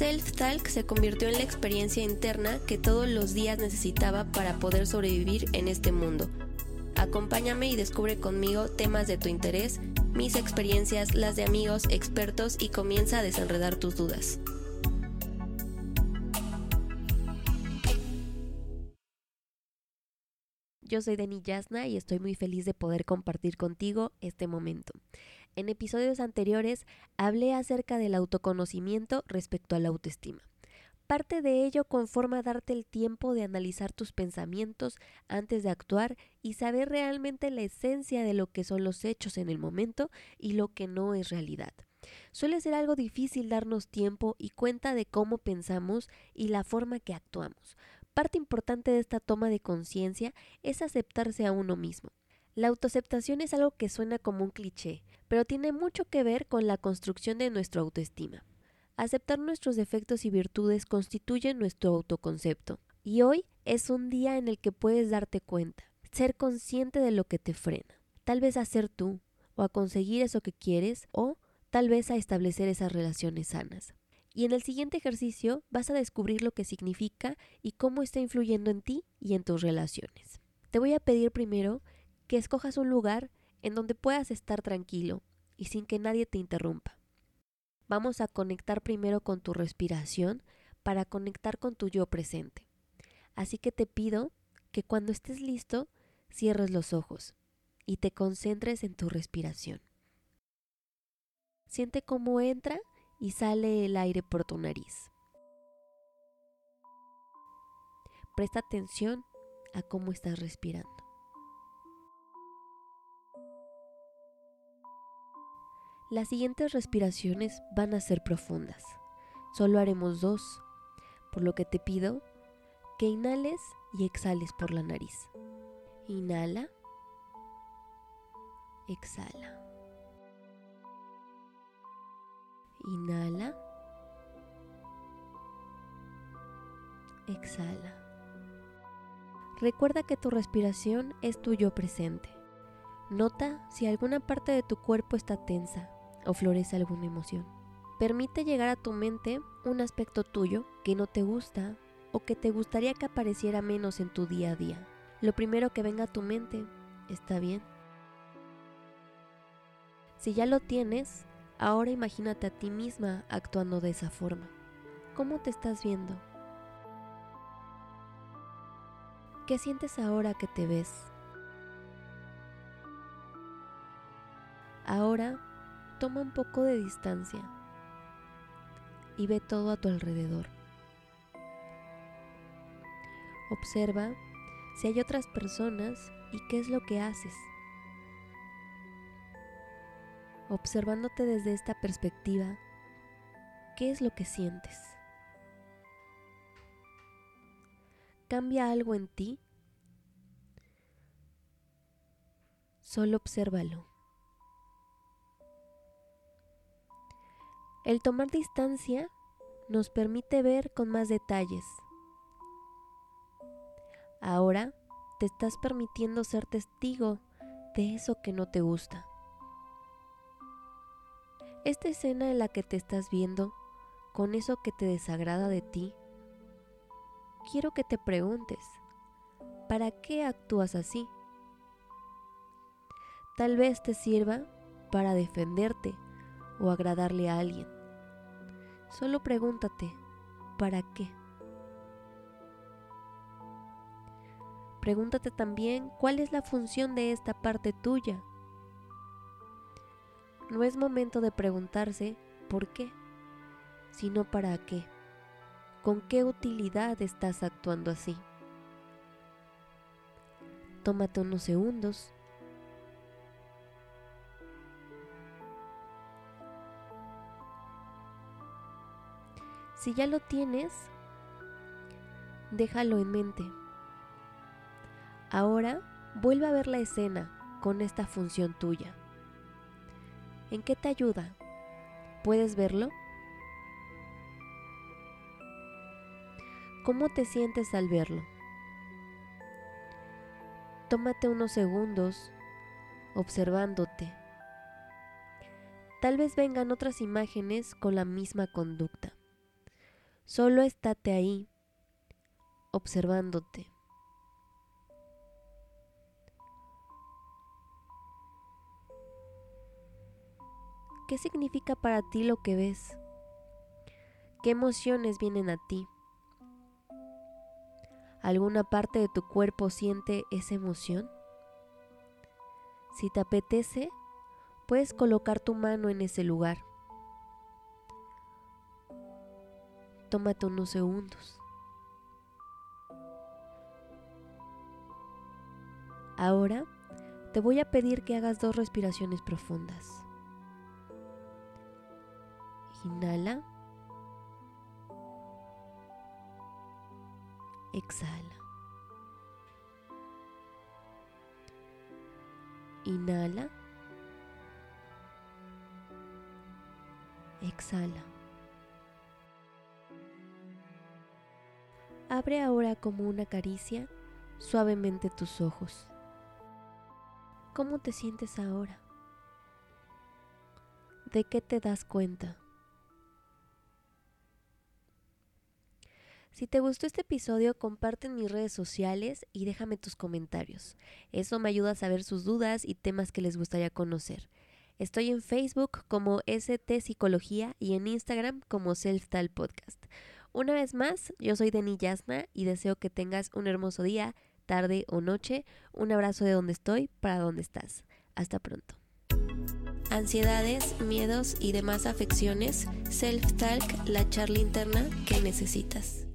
Self-Talk se convirtió en la experiencia interna que todos los días necesitaba para poder sobrevivir en este mundo. Acompáñame y descubre conmigo temas de tu interés, mis experiencias, las de amigos, expertos y comienza a desenredar tus dudas. Yo soy Deni Yasna y estoy muy feliz de poder compartir contigo este momento. En episodios anteriores hablé acerca del autoconocimiento respecto a la autoestima. Parte de ello conforma darte el tiempo de analizar tus pensamientos antes de actuar y saber realmente la esencia de lo que son los hechos en el momento y lo que no es realidad. Suele ser algo difícil darnos tiempo y cuenta de cómo pensamos y la forma que actuamos. Parte importante de esta toma de conciencia es aceptarse a uno mismo. La autoaceptación es algo que suena como un cliché, pero tiene mucho que ver con la construcción de nuestra autoestima. Aceptar nuestros defectos y virtudes constituye nuestro autoconcepto. Y hoy es un día en el que puedes darte cuenta, ser consciente de lo que te frena. Tal vez a ser tú, o a conseguir eso que quieres, o tal vez a establecer esas relaciones sanas. Y en el siguiente ejercicio vas a descubrir lo que significa y cómo está influyendo en ti y en tus relaciones. Te voy a pedir primero que escojas un lugar en donde puedas estar tranquilo y sin que nadie te interrumpa. Vamos a conectar primero con tu respiración para conectar con tu yo presente. Así que te pido que cuando estés listo cierres los ojos y te concentres en tu respiración. Siente cómo entra y sale el aire por tu nariz. Presta atención a cómo estás respirando. Las siguientes respiraciones van a ser profundas. Solo haremos dos, por lo que te pido que inhales y exhales por la nariz. Inhala. Exhala. Inhala. Exhala. Recuerda que tu respiración es tu yo presente. Nota si alguna parte de tu cuerpo está tensa o florece alguna emoción. Permite llegar a tu mente un aspecto tuyo que no te gusta o que te gustaría que apareciera menos en tu día a día. Lo primero que venga a tu mente está bien. Si ya lo tienes, Ahora imagínate a ti misma actuando de esa forma. ¿Cómo te estás viendo? ¿Qué sientes ahora que te ves? Ahora toma un poco de distancia y ve todo a tu alrededor. Observa si hay otras personas y qué es lo que haces. observándote desde esta perspectiva, ¿qué es lo que sientes? ¿Cambia algo en ti? Solo obsérvalo. El tomar distancia nos permite ver con más detalles. Ahora te estás permitiendo ser testigo de eso que no te gusta. Esta escena en la que te estás viendo, con eso que te desagrada de ti, quiero que te preguntes, ¿para qué actúas así? Tal vez te sirva para defenderte o agradarle a alguien. Solo pregúntate, ¿para qué? Pregúntate también cuál es la función de esta parte tuya no es momento de preguntarse por qué, sino para qué. ¿Con qué utilidad estás actuando así? Tómate unos segundos. Si ya lo tienes, déjalo en mente. Ahora vuelve a ver la escena con esta función tuya. ¿En qué te ayuda? ¿Puedes verlo? ¿Cómo te sientes al verlo? Tómate unos segundos observándote. Tal vez vengan otras imágenes con la misma conducta. Solo estate ahí, observándote. ¿Qué significa para ti lo que ves? ¿Qué emociones vienen a ti? ¿Alguna parte de tu cuerpo siente esa emoción? Si te apetece, puedes colocar tu mano en ese lugar. Tómate unos segundos. Ahora te voy a pedir que hagas dos respiraciones profundas. Inhala. Exhala. Inhala. Exhala. Abre ahora como una caricia suavemente tus ojos. ¿Cómo te sientes ahora? ¿De qué te das cuenta? Si te gustó este episodio, comparte en mis redes sociales y déjame tus comentarios. Eso me ayuda a saber sus dudas y temas que les gustaría conocer. Estoy en Facebook como ST Psicología y en Instagram como Self Tal Podcast. Una vez más, yo soy Deni Yasna y deseo que tengas un hermoso día, tarde o noche. Un abrazo de donde estoy para donde estás. Hasta pronto. Ansiedades, miedos y demás afecciones, Self Talk, la charla interna que necesitas.